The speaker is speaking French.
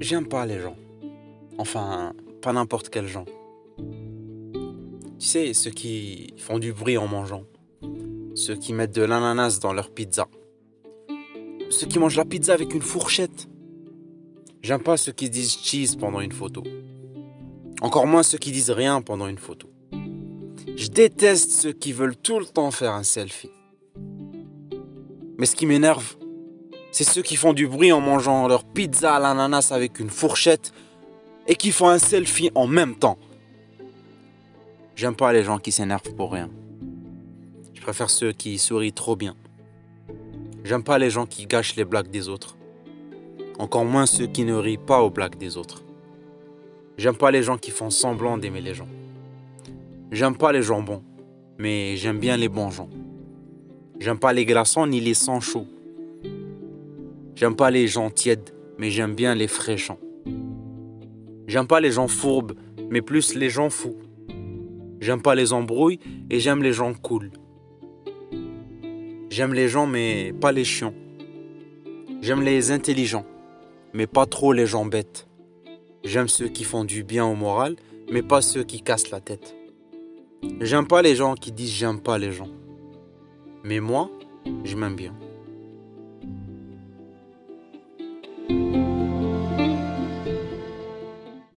j'aime pas les gens. Enfin, pas n'importe quel gens. Tu sais, ceux qui font du bruit en mangeant. Ceux qui mettent de l'ananas dans leur pizza. Ceux qui mangent la pizza avec une fourchette. J'aime pas ceux qui disent cheese pendant une photo. Encore moins ceux qui disent rien pendant une photo. Je déteste ceux qui veulent tout le temps faire un selfie. Mais ce qui m'énerve, c'est ceux qui font du bruit en mangeant leur pizza à l'ananas avec une fourchette et qui font un selfie en même temps. J'aime pas les gens qui s'énervent pour rien. Je préfère ceux qui sourient trop bien. J'aime pas les gens qui gâchent les blagues des autres. Encore moins ceux qui ne rient pas aux blagues des autres. J'aime pas les gens qui font semblant d'aimer les gens. J'aime pas les jambons, mais j'aime bien les bons gens. J'aime pas les glaçons ni les sangs chauds. J'aime pas les gens tièdes, mais j'aime bien les fraîchants. J'aime pas les gens fourbes, mais plus les gens fous. J'aime pas les embrouilles et j'aime les gens cool. J'aime les gens mais pas les chiants. J'aime les intelligents, mais pas trop les gens bêtes. J'aime ceux qui font du bien au moral, mais pas ceux qui cassent la tête. J'aime pas les gens qui disent j'aime pas les gens. Mais moi, je m'aime bien.